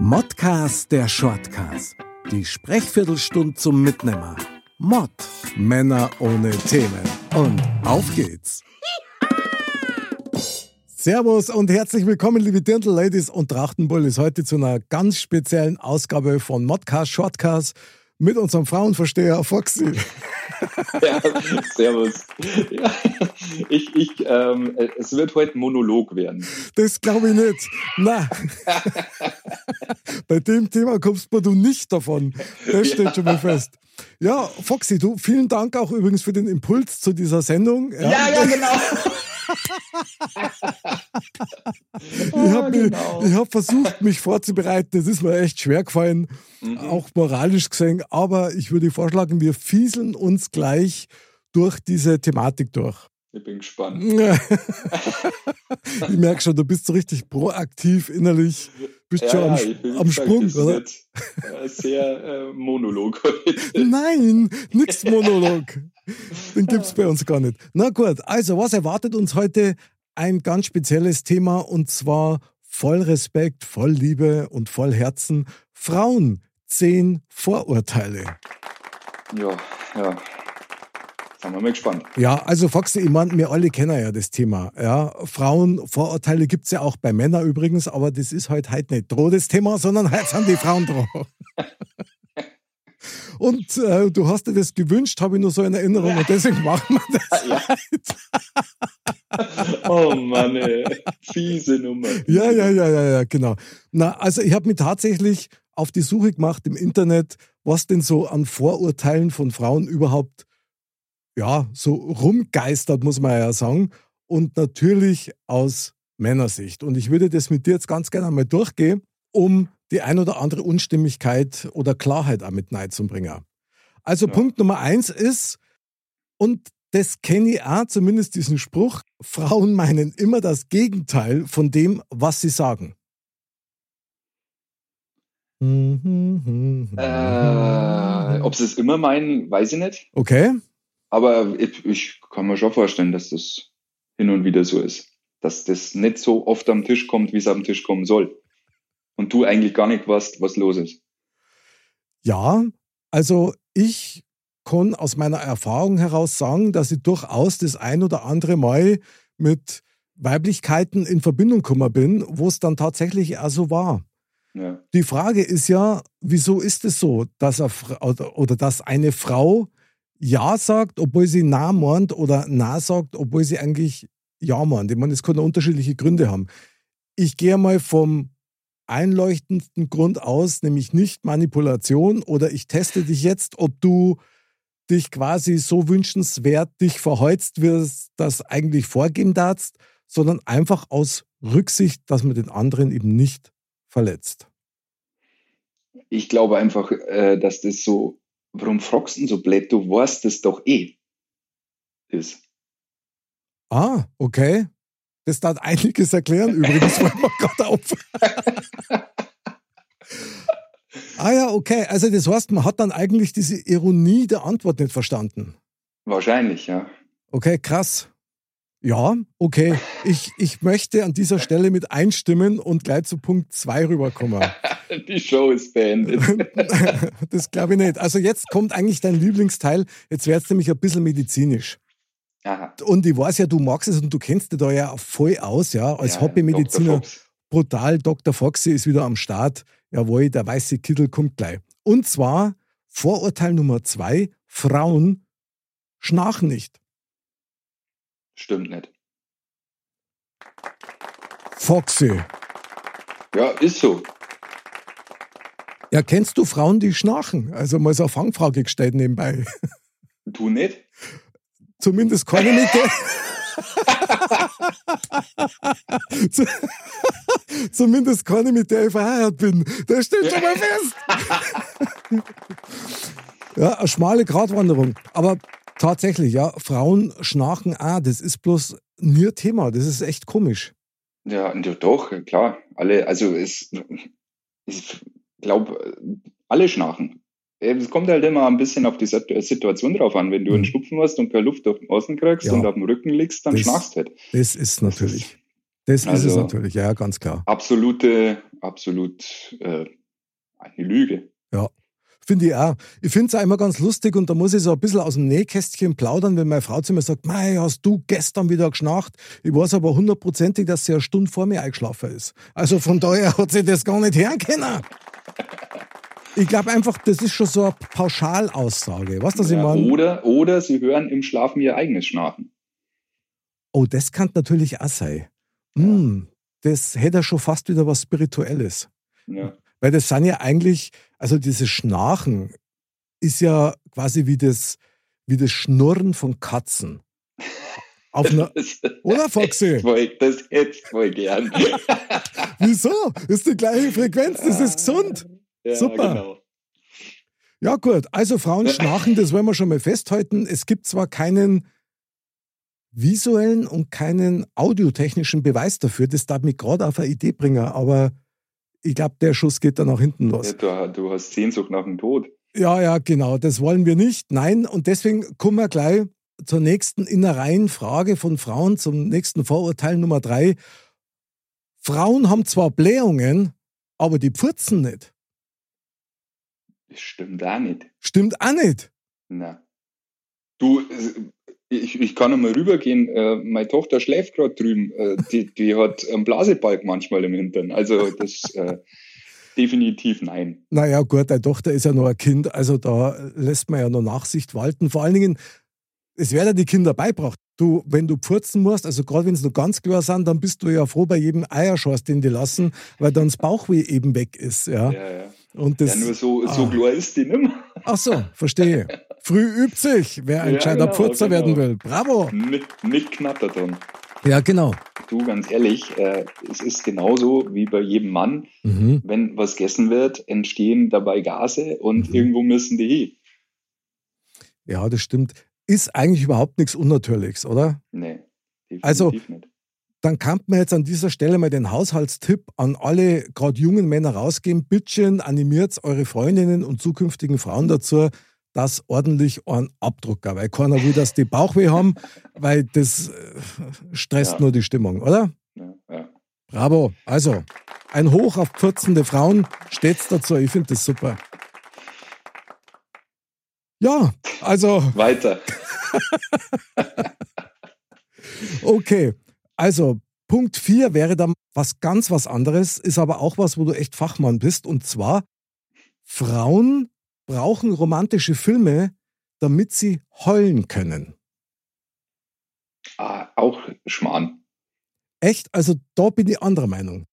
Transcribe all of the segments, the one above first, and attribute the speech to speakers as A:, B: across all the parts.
A: Modcast der Shortcast. Die Sprechviertelstunde zum Mitnehmer. Mod. Männer ohne Themen. Und auf geht's. Servus und herzlich willkommen, liebe Dirndl-Ladies und Trachtenbullis, heute zu einer ganz speziellen Ausgabe von Modcast Shortcast mit unserem Frauenversteher Foxy.
B: Ja, servus. Ja, ich, ich, ähm, es wird heute ein Monolog werden.
A: Das glaube ich nicht. Na, bei dem Thema kommst du nicht davon. Das steht schon mal fest. Ja, Foxy, du, vielen Dank auch übrigens für den Impuls zu dieser Sendung.
B: Ja, ja, genau.
A: Ich habe
B: genau.
A: hab versucht, mich vorzubereiten. Das ist mir echt schwer gefallen,
B: Mhm.
A: auch moralisch gesehen. Aber ich würde vorschlagen, wir fieseln uns gleich durch diese Thematik durch.
B: Ich bin gespannt.
A: ich merke schon, du bist so richtig proaktiv innerlich. Bist schon am,
B: bin-
A: am Sprung, oder?
B: äh, sehr äh, Monolog heute.
A: Nein, nix Monolog. Den gibt's bei uns gar nicht. Na gut, also was erwartet uns heute? Ein ganz spezielles Thema und zwar voll Respekt, voll Liebe und voll Herzen. Frauen, zehn Vorurteile.
B: Ja, ja. Sind wir mal gespannt.
A: Ja, also Foxy, ich meine, wir alle kennen ja das Thema. Ja, Frauen, Vorurteile gibt's ja auch bei Männern übrigens, aber das ist halt heute nicht droh das Thema, sondern heute sind die Frauen dran. Und äh, du hast dir das gewünscht, habe ich nur so in Erinnerung und deswegen machen wir das.
B: Ja. Oh Mann, ey. Fiese Nummer.
A: Ja, ja, ja, ja, ja, genau. Na, also ich habe mich tatsächlich auf die Suche gemacht im Internet, was denn so an Vorurteilen von Frauen überhaupt ja, so rumgeistert, muss man ja sagen. Und natürlich aus Männersicht. Und ich würde das mit dir jetzt ganz gerne einmal durchgehen, um die ein oder andere Unstimmigkeit oder Klarheit auch mit reinzubringen. Also
B: Ja.
A: Punkt Nummer eins ist, und das kenne ich auch, zumindest diesen Spruch, Frauen meinen immer das Gegenteil von dem, was sie sagen.
B: Äh, ob sie es immer meinen, weiß ich nicht.
A: Okay,
B: Aber ich, ich kann mir schon vorstellen, dass das hin und wieder so ist. Dass das nicht so oft am Tisch kommt, wie es am Tisch kommen soll. Und du eigentlich gar nicht weißt, was los ist.
A: ja, also ich kann aus meiner Erfahrung heraus sagen, dass ich durchaus das ein oder andere Mal mit Weiblichkeiten in Verbindung gekommen bin, wo es dann tatsächlich auch so war. Die Frage ist ja, wieso ist es so, dass, eine, Fra- oder, dass eine Frau Ja sagt, obwohl sie Na meint, oder Na sagt, obwohl sie eigentlich Ja meint? Ich meine, kann ja unterschiedliche Gründe haben. Ich gehe mal vom einleuchtendsten Grund aus, nämlich nicht Manipulation oder ich teste dich jetzt, ob du dich quasi so wünschenswert dich verheizt wirst, das eigentlich vorgehen darfst, sondern einfach aus Rücksicht, dass man den anderen eben nicht verletzt.
B: Ich glaube einfach, äh, dass das so, warum fragst du denn so blöd? Du weißt das doch eh. Ist.
A: Ah, okay. Das darf einiges erklären, übrigens, fällt mir gerade auf. ah ja, okay. Also das heißt, man hat dann eigentlich diese Ironie der Antwort nicht verstanden.
B: Wahrscheinlich, ja.
A: Okay, krass. Ja, okay. Ich, ich möchte an dieser Stelle mit einstimmen und gleich zu Punkt 2 rüberkommen.
B: Die Show ist beendet.
A: das glaube ich nicht. Also jetzt kommt eigentlich dein Lieblingsteil. Jetzt wird es nämlich ein bisschen medizinisch.
B: Aha.
A: Und ich weiß ja, du magst es und du kennst dich da ja voll aus, ja, als
B: Ja,
A: Hobbymediziner.
B: Dr.
A: Brutal, Dr. Foxy ist wieder am Start. Jawohl, der weiße Kittel kommt gleich. Und zwar Vorurteil Nummer zwei, Frauen schnarchen nicht.
B: Stimmt nicht.
A: Foxy.
B: Ja, ist so.
A: Ja, kennst du Frauen, die schnarchen? Also mal so eine Fangfrage gestellt nebenbei.
B: Du nicht?
A: Zumindest keine mit der. Zumindest keine, mit der ich verheiratet bin. Das steht schon mal fest. ja, eine schmale Gratwanderung. Aber tatsächlich, ja, Frauen schnarchen auch. Das ist bloß nie Thema. Das ist echt komisch.
B: Ja, doch, klar. Alle, also es, ich glaube, alle schnarchen. Es kommt halt immer ein bisschen auf die Situation drauf an. Wenn du einen mhm. Schnupfen hast und keine Luft durch den Außen kriegst ja. und auf dem Rücken liegst, dann das, schnarchst halt.
A: Das ist natürlich. Das ist, also es natürlich, ja, ganz klar.
B: Absolute, absolut äh, eine Lüge.
A: Ja. Finde ich auch. Ich finde es auch immer ganz lustig und da muss ich so ein bisschen aus dem Nähkästchen plaudern, wenn meine Frau zu mir sagt, Mei, hast du gestern wieder geschnarcht? Ich weiß aber hundertprozentig, dass sie eine Stunde vor mir eingeschlafen ist. Also von daher hat sie das gar nicht hören können. Ich glaube einfach, das ist schon so eine Pauschalaussage. Was das ja, ich meine?
B: Oder, oder sie hören im Schlafen ihr eigenes Schnarchen.
A: Oh, das kann natürlich auch sein. Ja. Hm, das hätte ja schon fast wieder was Spirituelles. Ja. Weil das sind ja eigentlich, also dieses Schnarchen ist ja quasi wie das, wie das Schnurren von Katzen. Auf einer, oder Foxy?
B: Das hätte ich voll gern.
A: Wieso? Das ist die gleiche Frequenz, das ist gesund. Ja, Super. Genau. Ja, gut. Also Frauen schnarchen, das wollen wir schon mal festhalten. Es gibt zwar keinen visuellen und keinen audiotechnischen Beweis dafür. Das darf mich gerade auf eine Idee bringen, aber ich glaube, der Schuss geht dann nach hinten los.
B: Ja, du, du, hast Sehnsucht nach dem Tod.
A: Ja, ja, genau. Das wollen wir nicht. Nein, und deswegen kommen wir gleich zur nächsten innereien Frage von Frauen, zum nächsten Vorurteil Nummer drei. Frauen haben zwar Blähungen, aber die pfurzen nicht.
B: Das stimmt auch nicht.
A: Stimmt auch nicht.
B: Na. Du, ich, ich kann einmal rübergehen. Äh, meine Tochter schläft gerade drüben. Äh, die, die hat einen Blasebalg manchmal im Hintern. Also das äh, definitiv nein.
A: Naja, gut, deine Tochter ist ja noch ein Kind, also da lässt man ja noch Nachsicht walten. Vor allen Dingen, es werden die Kinder beibracht. Du, wenn du purzen musst, also gerade wenn es noch ganz klar sind, dann bist du ja froh bei jedem Eierschorst, den die lassen, weil dann das Bauchweh eben weg ist. Ja, ja. ja.
B: Und das, ja, nur so, ah. so klar ist die nicht mehr.
A: Ach so, verstehe. Früh übt sich, wer ein ja, gescheiter genau, Purzer genau. werden will. Bravo.
B: Nicht, nicht knattert dann.
A: Ja, genau.
B: Du, ganz ehrlich, äh, es ist genauso wie bei jedem Mann. Mhm. Wenn was gegessen wird, entstehen dabei Gase und mhm. irgendwo müssen die hin.
A: Ja, das stimmt. Ist eigentlich überhaupt nichts Unnatürliches, oder?
B: Nee, definitiv
A: also,
B: nicht
A: dann kann man jetzt an dieser Stelle mal den Haushaltstipp an alle gerade jungen Männer rausgeben. Bittchen animiert eure Freundinnen und zukünftigen Frauen dazu, das ordentlich einen Abdrucker, weil keiner will, dass die Bauchweh haben, weil das äh, stresst ja. nur die Stimmung, oder? Ja, ja. Bravo. Also, ein Hoch auf pfürzende Frauen steht's dazu. Ich finde das super. Ja, also.
B: Weiter.
A: okay. Also, Punkt 4 wäre dann was ganz was anderes, ist aber auch was, wo du echt Fachmann bist. Und zwar, Frauen brauchen romantische Filme, damit sie heulen können.
B: Ah, auch Schmarrn.
A: Echt? Also da bin ich anderer Meinung.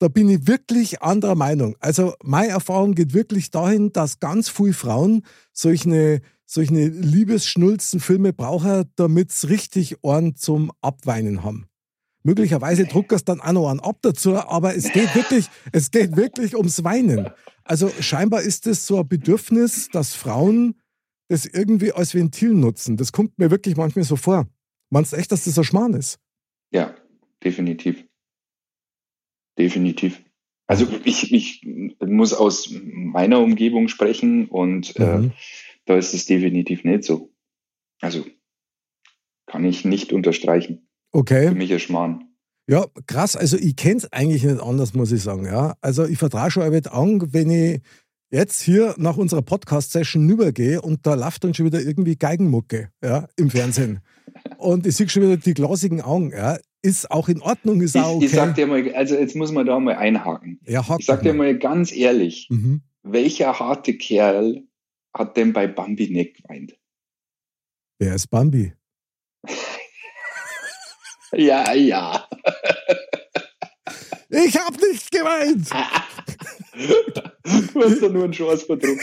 A: Da bin ich wirklich anderer Meinung. Also meine Erfahrung geht wirklich dahin, dass ganz viele Frauen solche solche Liebesschnulzen-Filme brauchen, damit sie richtig Ohren zum Abweinen haben. Möglicherweise druckt es dann auch noch einen ab dazu, aber es geht wirklich, es geht wirklich ums Weinen. Also scheinbar ist es so ein Bedürfnis, dass Frauen das irgendwie als Ventil nutzen. Das kommt mir wirklich manchmal so vor. Meinst du echt, dass das ein Schmarrn ist?
B: Ja, definitiv. Definitiv. Also ich, ich muss aus meiner Umgebung sprechen und äh, mhm. äh, da ist es definitiv nicht so. Also kann ich nicht unterstreichen.
A: Okay.
B: Für mich ein Schmarrn.
A: Ja, krass. Also ich kenne es eigentlich nicht anders, muss ich sagen. Ja. Also ich vertraue schon ein an, wenn ich jetzt hier nach unserer Podcast-Session rübergehe und da läuft dann schon wieder irgendwie Geigenmucke ja, im Fernsehen. und ich sehe schon wieder die glasigen Augen. Ja. Ist auch in Ordnung, ist auch okay.
B: Ich, ich sag dir mal, also jetzt muss man da mal einhaken. Ja, ich sag dir mal ganz ehrlich, mhm. welcher harte Kerl hat denn bei Bambi nicht geweint?
A: Wer ist Bambi?
B: ja, ja.
A: Ich hab nicht geweint.
B: du hast doch nur einen Chance verdruckt.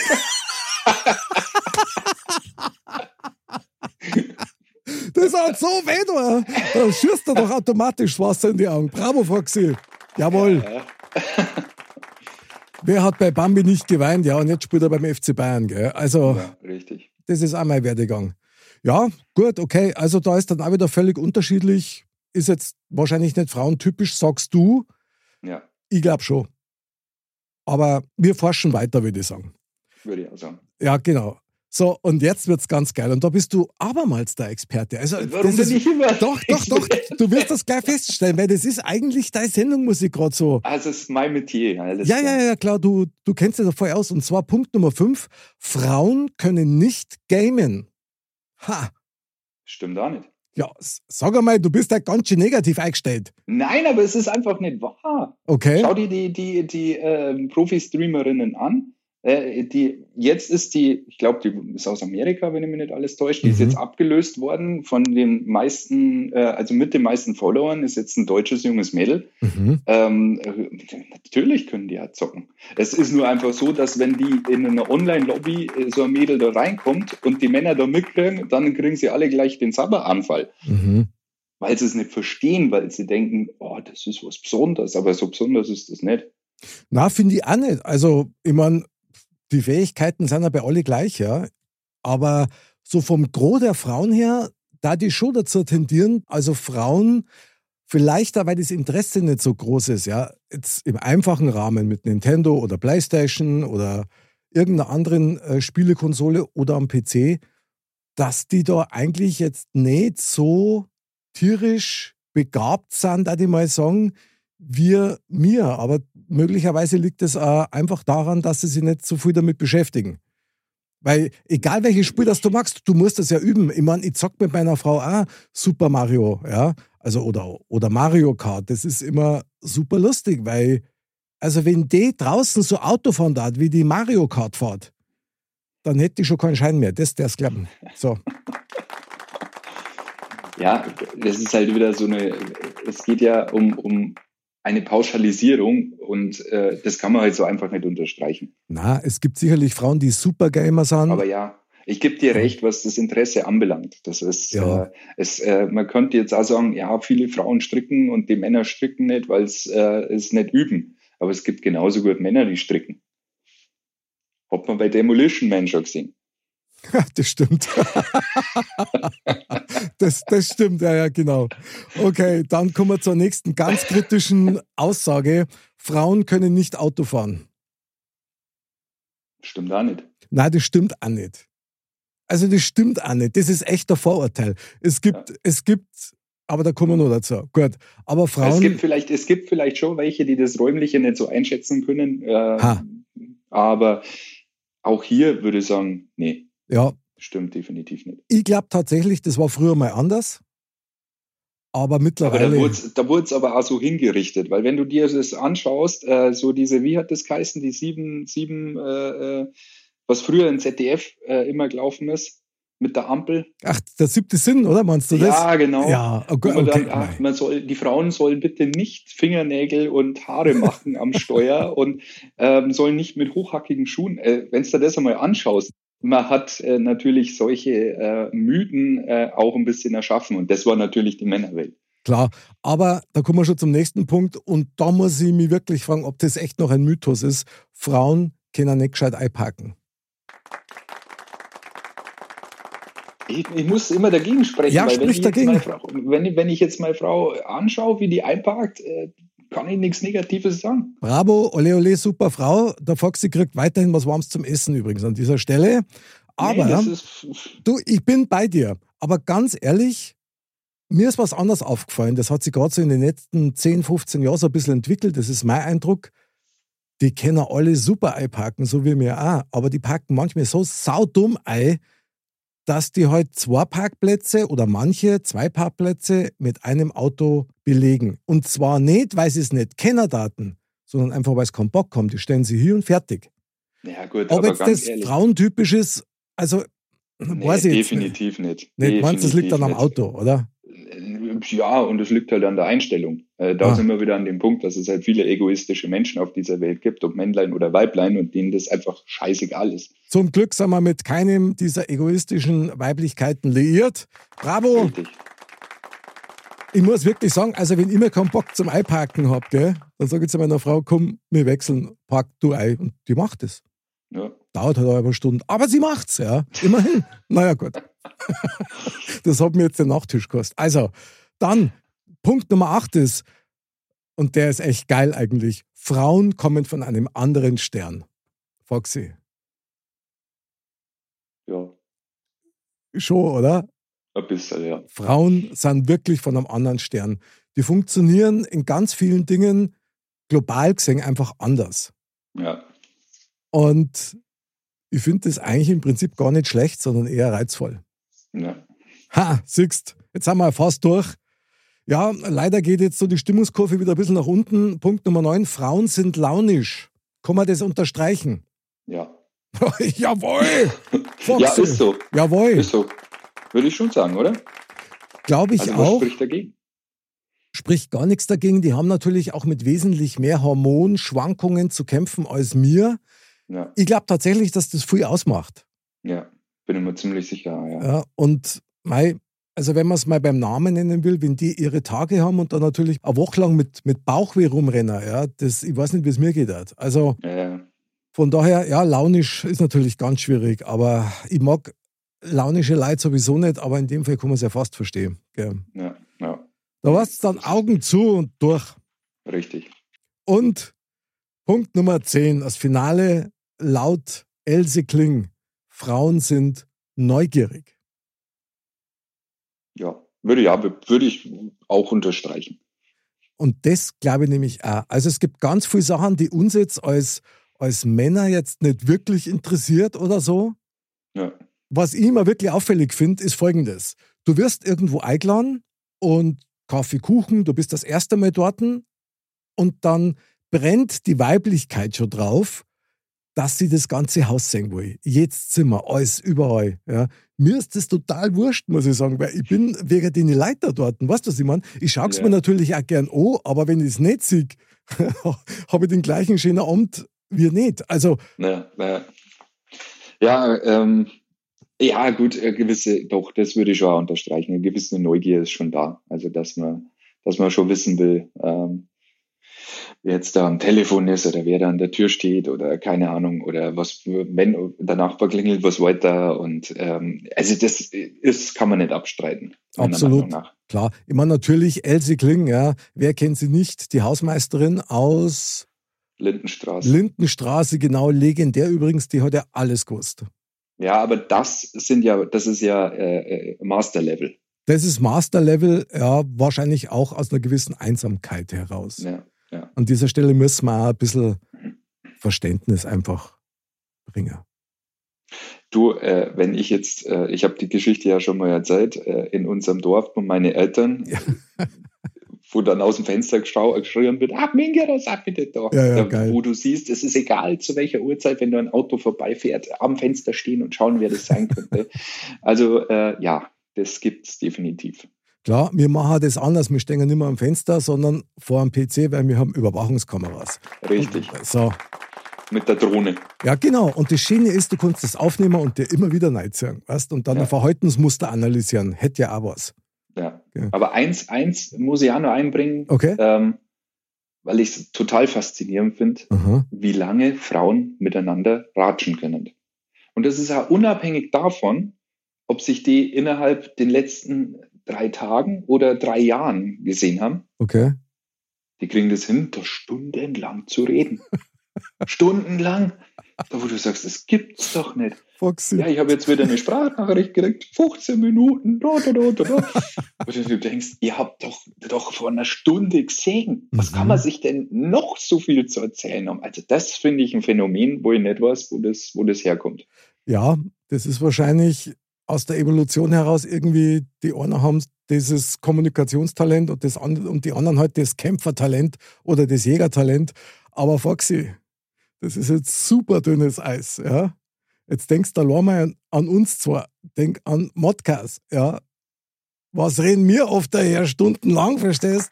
A: Das hat so weh, du. Da schießt er doch automatisch Wasser in die Augen. Bravo, Foxy. Jawohl. Wer hat bei Bambi nicht geweint? Ja, und jetzt spielt er beim FC Bayern, gell? Also,
B: Ja, richtig.
A: das ist auch mein Werdegang. Ja, gut, okay. Also da ist dann auch wieder völlig unterschiedlich. Ist jetzt wahrscheinlich nicht frauentypisch, sagst du.
B: Ja,
A: Ich glaube schon. Aber wir forschen weiter, würde ich sagen.
B: würde ich auch sagen.
A: Ja, genau. So, und jetzt wird's ganz geil. Und da bist du abermals der Experte. Also,
B: Warum
A: das
B: bin
A: ist,
B: ich immer
A: Doch, doch, doch. Du wirst das gleich feststellen, weil das ist eigentlich deine Sendung, muss ich gerade so.
B: Also, es ist mein Metier. Alles
A: Ja,
B: klar.
A: ja, ja, klar, du, du kennst dich da voll aus. Und zwar Punkt Nummer 5. Frauen können nicht gamen. Ha.
B: Stimmt auch nicht.
A: Ja, sag einmal, du bist da ganz schön negativ eingestellt.
B: Nein, aber es ist einfach nicht wahr.
A: Okay.
B: Schau dir die, die, die ähm, Profi-Streamerinnen an. Äh, die, jetzt ist die, ich glaube, die ist aus Amerika, wenn ich mich nicht alles täusche, die ist
A: Mhm.
B: jetzt abgelöst worden von den meisten, äh, also mit den meisten Followern ist jetzt ein deutsches junges Mädel.
A: Mhm.
B: Ähm, äh, natürlich können die ja zocken. Es ist nur einfach so, dass wenn die in eine Online-Lobby äh, so ein Mädel da reinkommt und die Männer da mitkriegen, dann kriegen sie alle gleich den Sabberanfall
A: Mhm.
B: weil sie es nicht verstehen, weil sie denken, oh, das ist was Besonderes, aber so besonders ist das nicht.
A: Na, finde ich auch nicht. Also, ich meine, die Fähigkeiten sind ja bei alle gleich, ja. Aber so vom Gros der Frauen her, da die schon dazu tendieren, also Frauen, vielleicht auch, weil das Interesse nicht so groß ist, ja, jetzt im einfachen Rahmen mit Nintendo oder Playstation oder irgendeiner anderen äh, Spielekonsole oder am PC, dass die da eigentlich jetzt nicht so tierisch begabt sind, da die mal sagen, wir mir. Aber möglicherweise liegt es äh, einfach daran, dass sie sich nicht so viel damit beschäftigen. Weil egal welches Spiel das du magst, du musst das ja üben. Ich meine, ich zock mit meiner Frau auch Super Mario, ja, also oder, oder Mario Kart. Das ist immer super lustig, weil, also wenn die draußen so Auto fahren darf, wie die Mario Kart fährt, dann hätte ich schon keinen Schein mehr. Das der's klappen. So.
B: Ja, das ist halt wieder so eine, es geht ja um, um eine Pauschalisierung und äh, das kann man halt so einfach nicht unterstreichen.
A: Na, es gibt sicherlich Frauen, die super Gamer sind.
B: Aber ja, ich gebe dir recht, was das Interesse anbelangt. Das ist,
A: Ja.
B: äh, es, äh, man könnte jetzt auch sagen, ja, viele Frauen stricken und die Männer stricken nicht, weil es äh, es nicht üben. Aber es gibt genauso gut Männer, die stricken. Hat man bei Demolition Man schon gesehen.
A: Das stimmt. das, das stimmt, ja, ja, genau. Okay, dann kommen wir zur nächsten ganz kritischen Aussage. Frauen können nicht Auto fahren.
B: Stimmt auch nicht.
A: Nein, das stimmt auch nicht. Also das stimmt auch nicht. Das ist echt ein Vorurteil. Es gibt, es gibt, aber da kommen wir noch dazu. Gut. Aber
B: Es
A: Frauen.
B: gibt, vielleicht, es gibt vielleicht schon welche, die das Räumliche nicht so einschätzen können. Äh, aber auch hier würde ich sagen, nee,
A: ja,
B: stimmt definitiv nicht.
A: ich glaube tatsächlich, das war früher mal anders. Aber
B: Aber
A: mittlerweile.
B: da wurde da wurde es aber auch so hingerichtet, weil wenn du dir das anschaust, äh, so diese, wie hat das geheißen, die sieben, sieben, äh, äh, was früher in ZDF äh, immer gelaufen ist, mit der Ampel.
A: ach, der siebte Sinn, oder? Meinst du das?
B: Ja, genau.
A: Ja, okay.
B: man
A: okay.
B: dann, ach, man soll, die Frauen sollen bitte nicht Fingernägel und Haare machen am Steuer und ähm, sollen nicht mit hochhackigen Schuhen. Äh, Wenn du dir das einmal anschaust, man hat äh, natürlich solche äh, Mythen äh, auch ein bisschen erschaffen und das war natürlich die Männerwelt.
A: Klar, aber da kommen wir schon zum nächsten Punkt und da muss ich mich wirklich fragen, ob das echt noch ein Mythos ist. Frauen können nicht gescheit einpacken.
B: Ich, ich muss immer dagegen sprechen,
A: Ja,
B: weil wenn ich, jetzt
A: dagegen.
B: meine Frau, wenn, wenn ich jetzt meine Frau anschaue, wie die einparkt, äh, kann ich nichts Negatives sagen.
A: Bravo, ole ole, super Frau. Der Foxy kriegt weiterhin was Warmes zum Essen übrigens an dieser Stelle. Aber
B: nee, ist,
A: du, ich bin bei dir. Aber ganz ehrlich, mir ist was anderes aufgefallen. Das hat sich gerade so in den letzten 10, 15 Jahren so ein bisschen entwickelt. Das ist mein Eindruck. Die können alle super einpacken, so wie mir auch. Aber die packen manchmal so saudumm ein, dass die halt zwei Parkplätze oder manche zwei Parkplätze mit einem Auto belegen. Und zwar nicht, weil sie es nicht kennen Daten, sondern einfach, weil sie keinen Bock haben. Die stellen sie hier und fertig.
B: ja gut,
A: Ob
B: aber
A: jetzt
B: ganz
A: das
B: ehrlich,
A: frauentypisch ist, also
B: nee,
A: weiß ich jetzt nicht.
B: definitiv nicht.
A: Nicht, meinst du, das liegt dann am
B: Definitiv
A: Auto, oder?
B: nicht. Ja, und es liegt halt an der Einstellung. Äh, da
A: Ah.
B: sind wir wieder an dem Punkt, dass es halt viele egoistische Menschen auf dieser Welt gibt, ob Männlein oder Weiblein, und denen das einfach scheißegal ist.
A: Zum Glück sind wir mit keinem dieser egoistischen Weiblichkeiten liiert. Bravo!
B: Richtig.
A: Ich muss wirklich sagen, also wenn ich mir keinen Bock zum Einparken habe, gell, dann sage ich zu meiner Frau, komm, wir wechseln, park du ein. Und die macht es.
B: Ja.
A: Dauert halt eine Stunde. Aber sie macht's, ja. Immerhin. naja, gut. das hat mir jetzt den Nachtisch gekostet. Also, dann, Punkt Nummer 8 ist, und der ist echt geil eigentlich, Frauen kommen von einem anderen Stern. Foxy.
B: ja,
A: Schon, oder?
B: Ein bisschen, ja.
A: Frauen sind wirklich von einem anderen Stern. Die funktionieren in ganz vielen Dingen global gesehen einfach anders.
B: Ja,
A: Und ich finde das eigentlich im Prinzip gar nicht schlecht, sondern eher reizvoll.
B: ja.
A: Ha, siehst, jetzt haben wir fast durch. Ja, leider geht jetzt so die Stimmungskurve wieder ein bisschen nach unten. Punkt Nummer 9, Frauen sind launisch. Kann man das unterstreichen?
B: ja.
A: Jawohl! Foxy.
B: Ja, ist so.
A: Jawohl,
B: Ist so. Würde ich schon sagen, oder?
A: glaube ich
B: also, was
A: auch.
B: spricht dagegen?
A: spricht gar nichts dagegen. Die haben natürlich auch mit wesentlich mehr Hormonschwankungen zu kämpfen als mir.
B: Ja,
A: Ich glaube tatsächlich, dass das viel ausmacht.
B: ja. Bin ich mir ziemlich sicher, ja.
A: Ja, und mei, also wenn man es mal beim Namen nennen will, wenn die ihre Tage haben und dann natürlich eine Woche lang mit, mit Bauchweh rumrennen, ja, das, ich weiß nicht, wie es mir geht. hat. Also
B: Ja, ja.
A: von daher, ja, launisch ist natürlich ganz schwierig, aber ich mag launische Leute sowieso nicht, aber in dem Fall kann man es ja fast verstehen. Gell.
B: ja, ja.
A: Da war es dann Augen zu und durch.
B: Richtig.
A: Und Punkt Nummer 10, das Finale laut Else Kling. Frauen sind neugierig.
B: Ja, würde ja, würde ich auch unterstreichen.
A: Und das glaube ich nämlich auch. Also es gibt ganz viele Sachen, die uns jetzt als, als Männer jetzt nicht wirklich interessiert oder so.
B: Ja,
A: Was ich immer wirklich auffällig finde, ist folgendes. Du wirst irgendwo eingeladen und Kaffee, Kuchen, du bist das erste Mal dort und dann brennt die Weiblichkeit schon drauf, dass sie das ganze Haus sehen will. Jedes Zimmer, alles, überall. Ja. Mir ist das total wurscht, muss ich sagen, weil ich bin wegen den Leiter dort. Weißt du, was ich meine? Ich schaue es
B: Ja.
A: mir natürlich auch gern an, aber wenn ich es nicht sehe, habe ich den gleichen schönen Abend wie nicht. Also,
B: ja, ja. ja, ähm, ja, gut, eine gewisse, doch, das würde ich schon auch unterstreichen. Eine gewisse Neugier ist schon da. Also, dass man, dass man schon wissen will, ähm, wer jetzt da am Telefon ist oder wer da an der Tür steht oder keine Ahnung oder was, wenn der Nachbar klingelt, was weiter und ähm, also das ist, kann man nicht abstreiten.
A: Absolut. Klar, meine natürlich Elsie Kling, ja. Wer kennt sie nicht? Die Hausmeisterin aus
B: Lindenstraße.
A: Lindenstraße, genau, legendär übrigens, die hat ja alles gewusst.
B: Ja, aber das sind ja, das ist ja äh, äh, Master Level.
A: Das ist Master-Level, ja, wahrscheinlich auch aus einer gewissen Einsamkeit heraus.
B: Ja, ja.
A: An dieser Stelle müssen wir auch ein bisschen Verständnis einfach bringen.
B: Du, äh, wenn ich jetzt, äh, ich habe die Geschichte ja schon mal erzählt, äh, in unserem Dorf, wo meine Eltern,
A: Ja.
B: Wo dann aus dem Fenster geschrien wird, ach Mingerer, sag bitte doch.
A: Ja, ja,
B: Da. Wo du siehst, es ist egal, zu welcher Uhrzeit, wenn da ein Auto vorbeifährt, am Fenster stehen und schauen, wer das sein könnte. also äh, ja, das gibt's definitiv.
A: Klar, wir machen das anders. Wir stehen nicht mehr am Fenster, sondern vor am PC, weil wir haben Überwachungskameras.
B: Richtig.
A: So,
B: Mit der Drohne.
A: ja genau. Und das Schöne ist, du kannst das aufnehmen und dir immer wieder neiziehen, weißt? Und dann
B: Ja.
A: ein Verhaltensmuster analysieren. Hätte ja auch was.
B: Ja.
A: Ja.
B: Aber eins, eins muss ich auch noch einbringen,
A: Okay?
B: ähm, weil ich es total faszinierend finde. Wie lange Frauen miteinander ratschen können. Und das ist ja unabhängig davon, ob sich die innerhalb den letzten drei Tagen oder drei Jahren gesehen haben.
A: Okay.
B: Die kriegen das hin, da stundenlang zu reden. stundenlang. Da wo du sagst, das gibt's doch nicht.
A: Foxy.
B: Ja, ich habe jetzt wieder eine Sprachnachricht gekriegt, 15 Minuten. Da, da, da, da. Und du denkst, ihr habt doch, doch vor einer Stunde gesehen. Was
A: Mhm.
B: kann man sich denn noch so viel zu erzählen haben? Also das finde ich ein Phänomen, wo ich nicht weiß, wo das, wo das herkommt.
A: Ja, das ist wahrscheinlich aus der Evolution heraus irgendwie, die einen haben dieses Kommunikationstalent und, das, und die anderen halt das Kämpfertalent oder das Jägertalent. Aber Foxy, das ist jetzt super dünnes Eis, ja. Jetzt denkst du allein mal an, uns zwar, denk an Modcast, ja. Was reden wir oft daher stundenlang, verstehst?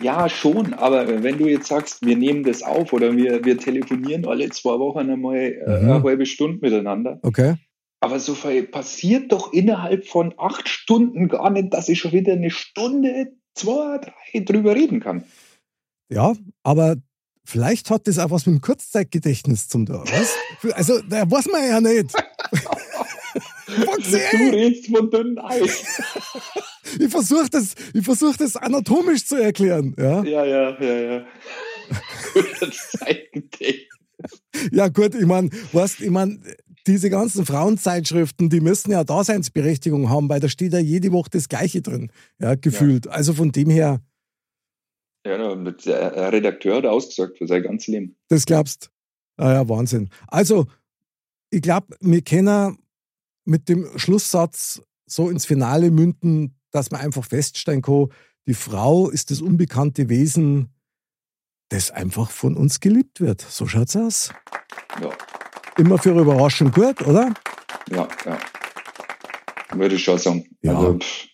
B: Ja, schon, aber wenn du jetzt sagst, wir nehmen das auf oder wir, wir telefonieren alle zwei Wochen einmal äh,
A: Mhm.
B: eine halbe Stunde miteinander,
A: Okay.
B: aber so viel passiert doch innerhalb von acht Stunden gar nicht, dass ich schon wieder eine Stunde, zwei, drei drüber reden kann.
A: Ja, aber vielleicht hat das auch was mit dem Kurzzeitgedächtnis zum tun. Was? Also, da weiß man ja nicht. Foxy,
B: Du
A: ey,
B: redest von dünnem Eis.
A: ich versuche das, ich versuch das anatomisch zu erklären. Ja,
B: Ja, ja, ja, ja.
A: Ja gut, ich meine, weißt, ich meine, diese ganzen Frauenzeitschriften, die müssen ja Daseinsberechtigung haben, weil da steht ja jede Woche das Gleiche drin, ja, gefühlt. Also von dem her,
B: Ja, der Redakteur hat ausgesagt für sein ganzes Leben.
A: das glaubst. Ah ja, Wahnsinn. Also, ich glaube, wir können mit dem Schlusssatz so ins Finale münden, dass man einfach feststellen kann, die Frau ist das unbekannte Wesen, das einfach von uns geliebt wird. So schaut's aus.
B: Ja,
A: Immer für Überraschung gut, oder?
B: ja, ja. Würde ich schon sagen.
A: Ja.
B: Also, pff,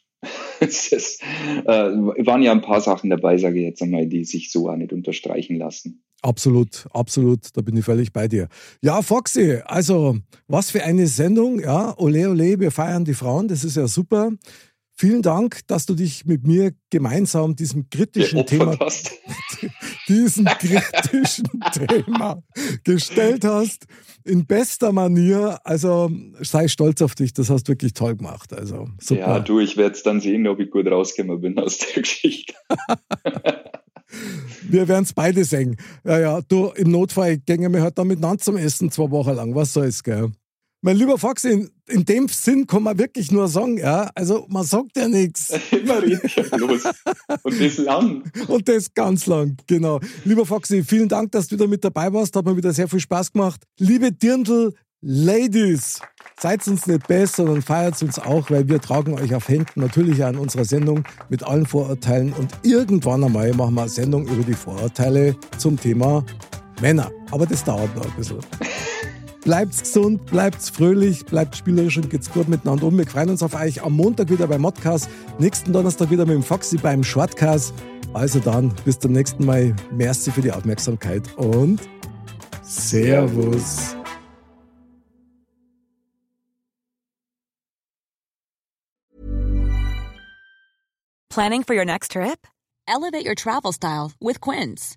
B: es äh, waren ja ein paar Sachen dabei, sage ich jetzt einmal, die sich so auch nicht unterstreichen lassen.
A: Absolut, absolut, da bin ich völlig bei dir. Ja, Foxy, also was für eine Sendung, ja, ole ole, wir feiern die Frauen, das ist ja super. Vielen Dank, dass du dich mit mir gemeinsam diesem kritischen Thema, diesem kritischen Thema gestellt hast, in bester Manier. Also sei stolz auf dich, das hast du wirklich toll gemacht. Also super.
B: Ja, du, ich werde es dann sehen, ob ich gut rausgekommen bin aus der Geschichte.
A: Wir werden es beide sehen. Ja, ja, du, im Notfall gehen wir halt dann miteinander zum Essen zwei Wochen lang. Was soll's, gell? Mein lieber Fox, in, in dem Sinn kann man wirklich nur sagen, ja, also man sagt ja nichts.
B: Immer red ich bloß. Und das lang.
A: Und das ganz lang, genau. Lieber Foxy, vielen Dank, dass du wieder mit dabei warst. Hat mir wieder sehr viel Spaß gemacht. Liebe Dirndl, Ladies, seid uns nicht besser, sondern feiert uns auch, weil wir tragen euch auf Händen natürlich an unserer Sendung mit allen Vorurteilen. Und irgendwann einmal machen wir eine Sendung über die Vorurteile zum Thema Männer. Aber das dauert noch ein bisschen. Bleibt's gesund, bleibt's fröhlich, bleibt spielerisch und geht's gut miteinander um. Wir freuen uns auf euch am Montag wieder beim Modcast, nächsten Donnerstag wieder mit dem Foxy beim Shortcast. Also dann, bis zum nächsten Mal. Merci für die Aufmerksamkeit und Servus.
C: Planning for your next trip? Elevate your travel style with Quince.